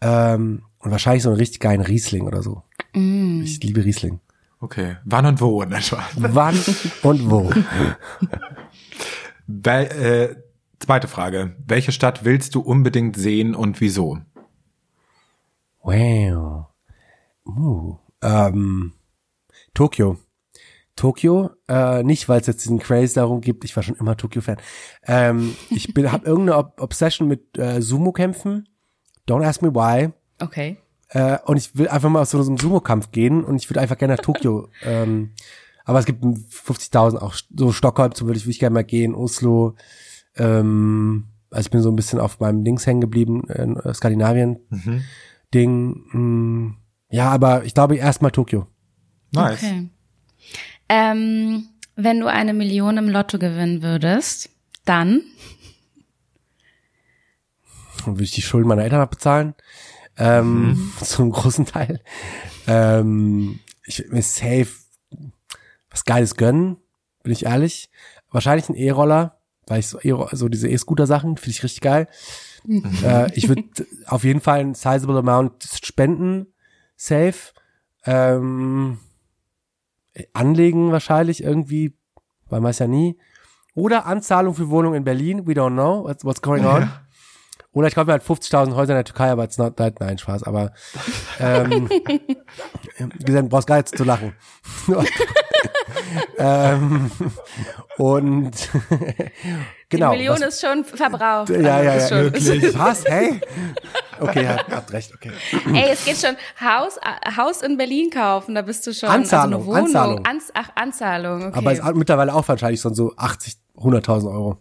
Ähm, und wahrscheinlich so einen richtig geilen Riesling oder so. Ich liebe Riesling. Okay. Wann und wo? Ne, Spaß. Wann und wo? Wel äh, zweite Frage. Welche Stadt willst du unbedingt sehen und wieso? Wow. Uh, ähm, Tokio. Tokio, äh, nicht weil es jetzt diesen Craze darum gibt, ich war schon immer Tokio-Fan. Ähm, ich bin, habe irgendeine Ob Obsession mit äh, Sumo-Kämpfen. Don't ask me why. Okay. Äh, und ich will einfach mal aus so einem Sumo-Kampf gehen und ich würde einfach gerne nach Tokio. ähm, aber es gibt 50.000 auch so Stockholm zum würde ich gerne mal gehen, Oslo. Ähm, also ich bin so ein bisschen auf meinem Dings hängen geblieben, in äh, Skandinavien. Ding. Mh, ja, aber ich glaube erstmal Tokio. Nice. Okay. Ähm, wenn du eine Million im Lotto gewinnen würdest, dann Dann würde ich die Schulden meiner Eltern abbezahlen. Ähm, Zum großen Teil. Ähm, ich würde mir safe was Geiles gönnen, bin ich ehrlich. Wahrscheinlich ein E-Roller, weil ich so, e so diese E-Scooter-Sachen finde ich richtig geil. äh, ich würde auf jeden Fall ein sizable amount spenden, safe. Ähm, anlegen wahrscheinlich irgendwie, weil man es ja nie. Oder Anzahlung für Wohnung in Berlin, we don't know what's, what's going on. Oder ich kaufe mir halt 50.000 Häuser in der Türkei, aber it's not that, nein, Spaß, aber ähm, wie gesagt, du brauchst gar nicht zu lachen. ähm, und genau. die Million was- ist schon verbraucht. ja, ja, Also ja, ist schon- wirklich. Was? Hey? Okay, ja, habt recht, okay. Ey, es geht schon Haus, äh, Haus in Berlin kaufen, da bist du schon. Anzahlung, also eine Wohnung. Anzahlung. Ans, ach, Anzahlung, okay. Aber ist mittlerweile auch wahrscheinlich schon so 80, 100.000 Euro.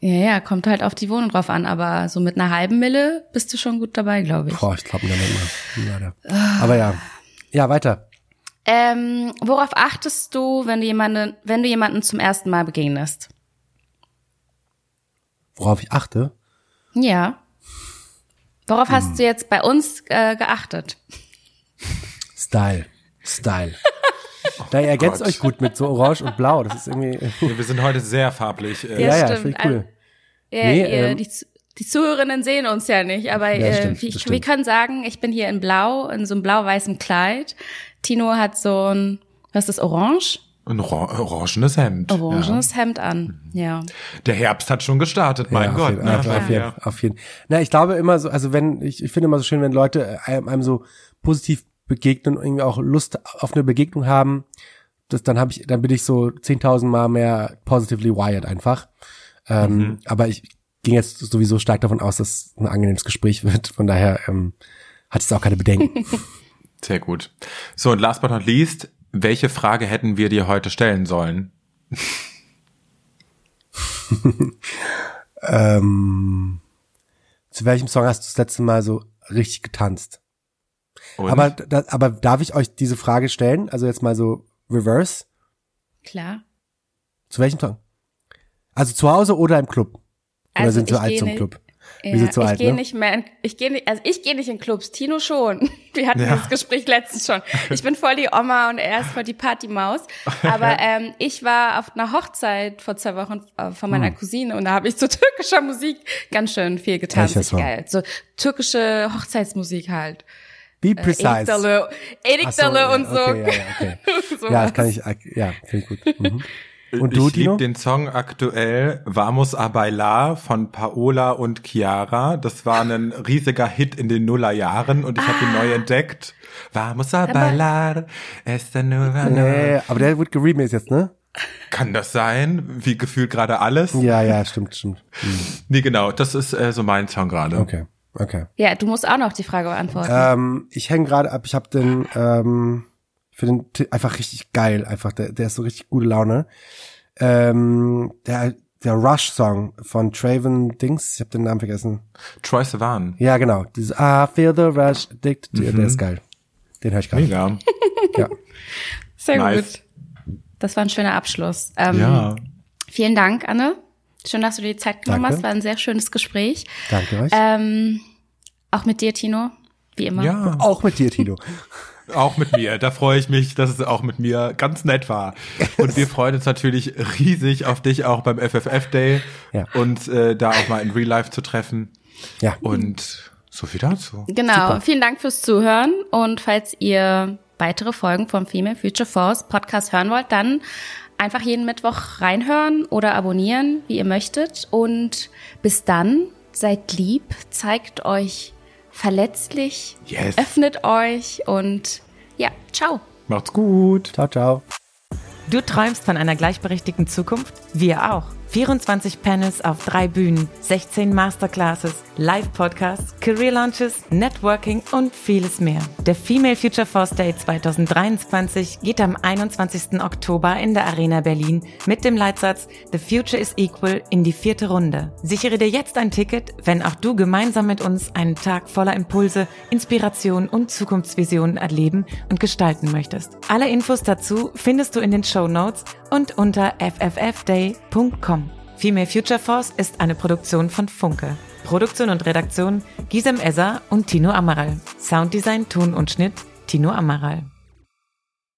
Ja, ja, kommt halt auf die Wohnung drauf an, aber so mit einer halben Mille bist du schon gut dabei, glaube ich. Boah, ich glaube damit mal. Leider. Aber ja. Ja, weiter. Ähm, worauf achtest du, wenn du jemanden, wenn du jemanden zum ersten Mal begegnest? Worauf ich achte. Ja. Worauf Hm. hast du jetzt bei uns äh, geachtet? Style. Style. Da ihr ergänzt Gott. euch gut mit so Orange und Blau. Das ist irgendwie. Ja, wir sind heute sehr farblich. Äh, Ja, ja, stimmt. finde ich cool. Ja, Nee, ihr, ähm, die, die Zuhörerinnen sehen uns ja nicht, aber Ja, äh, stimmt, wir, das wir können sagen, ich bin hier in Blau, in so einem blau-weißem Kleid. Tino hat so ein, was ist das, orange? Ein or orangenes Hemd. Orangenes Hemd an. Ja. Ja. Der Herbst hat schon gestartet, mein ja, Gott. Auf jeden, ne? auf, auf, jeden, Ja. auf jeden. Na, ich glaube immer so, also wenn, ich, ich finde immer so schön, wenn Leute einem, einem so positiv begegnen und irgendwie auch Lust auf eine Begegnung haben, das, dann habe ich, dann bin ich so 10.000 Mal mehr positively wired einfach. Ähm, Mhm. Aber ich ging jetzt sowieso stark davon aus, dass ein angenehmes Gespräch wird. Von daher ähm, hatte ich auch keine Bedenken. Sehr gut. So, und last but not least, welche Frage hätten wir dir heute stellen sollen? ähm, zu welchem Song hast du das letzte Mal so richtig getanzt? Und? Aber, da, aber darf ich euch diese Frage stellen? Also jetzt mal so reverse. Klar. Zu welchem Song? Also zu Hause oder im Club? Oder Also sind wir ich alt zum nicht- Club? Ja, Wir sind zu ich alt, gehe ne? nicht mehr, in, ich gehe nicht, also ich gehe nicht in Clubs, Tino schon. Wir hatten Ja. dieses Gespräch letztens schon. Ich bin voll die Oma und er ist voll die Partymaus. Aber ähm, ich war auf einer Hochzeit vor zwei Wochen äh, von meiner Cousine und da habe ich zu türkischer Musik ganz schön viel getanzt. Welcher Ist geil. So türkische Hochzeitsmusik halt. Be precise. Edikdalı, Ach so, Edikdalı ja, und so. Okay, ja, okay. So ja, das kann ich, ja, finde ich gut. Mhm. Und du, ich liebe den Song aktuell Vamos a bailar von Paola und Chiara. Das war ein riesiger Hit in den Nullerjahren und ich habe ihn Ah. neu entdeckt. Vamos a bailar, esta nueva Nee, aber der wird geremixed jetzt, ne? Kann das sein? Wie gefühlt gerade alles? Ja, ja, stimmt, stimmt. Nee, genau, das ist äh, so mein Song gerade. Okay, okay. Ja, du musst auch noch die Frage beantworten. Ähm, ich hänge gerade ab, ich habe den, ähm, für den einfach richtig geil, einfach, der, der ist so richtig gute Laune. Ähm, der, der Rush-Song von Traven Dings, ich habe den Namen vergessen. Troy Sivan. Ja, genau. Dieses I feel the rush, addicted you, der ist geil. Den höre ich gerade. Mega. Ja. Sehr nice. gut. Das war ein schöner Abschluss. Ähm, Ja. Vielen Dank, Anne. Schön, dass du dir die Zeit genommen Danke. hast. War ein sehr schönes Gespräch. Danke euch. Ähm, auch mit dir, Tino. Wie immer. Ja. Auch mit dir, Tino. Auch mit mir. Da freue ich mich, dass es auch mit mir ganz nett war. Und wir freuen uns natürlich riesig auf dich auch beim FFF Day Ja. und äh, da auch mal in Real Life zu treffen. Ja. Und so viel dazu. Genau. Super. Vielen Dank fürs Zuhören. Und falls ihr weitere Folgen vom Female Future Force Podcast hören wollt, dann einfach jeden Mittwoch reinhören oder abonnieren, wie ihr möchtet. Und bis dann, seid lieb, zeigt euch verletzlich, Yes. öffnet euch und ja, ciao. Macht's gut. Ciao, ciao. Du träumst von einer gleichberechtigten Zukunft? Wir auch. 24 Panels auf drei Bühnen, 16 Masterclasses, Live-Podcasts, Career Launches, Networking und vieles mehr. Der Female Future Force Day 2023 geht am 21. Oktober in der Arena Berlin mit dem Leitsatz The Future is Equal in die vierte Runde. Sichere dir jetzt ein Ticket, wenn auch du gemeinsam mit uns einen Tag voller Impulse, Inspiration und Zukunftsvisionen erleben und gestalten möchtest. Alle Infos dazu findest du in den Show Notes und unter fffday.com. Female Future Force ist eine Produktion von Funke. Produktion und Redaktion Gisem Esser und Tino Amaral. Sounddesign, Ton und Schnitt Tino Amaral.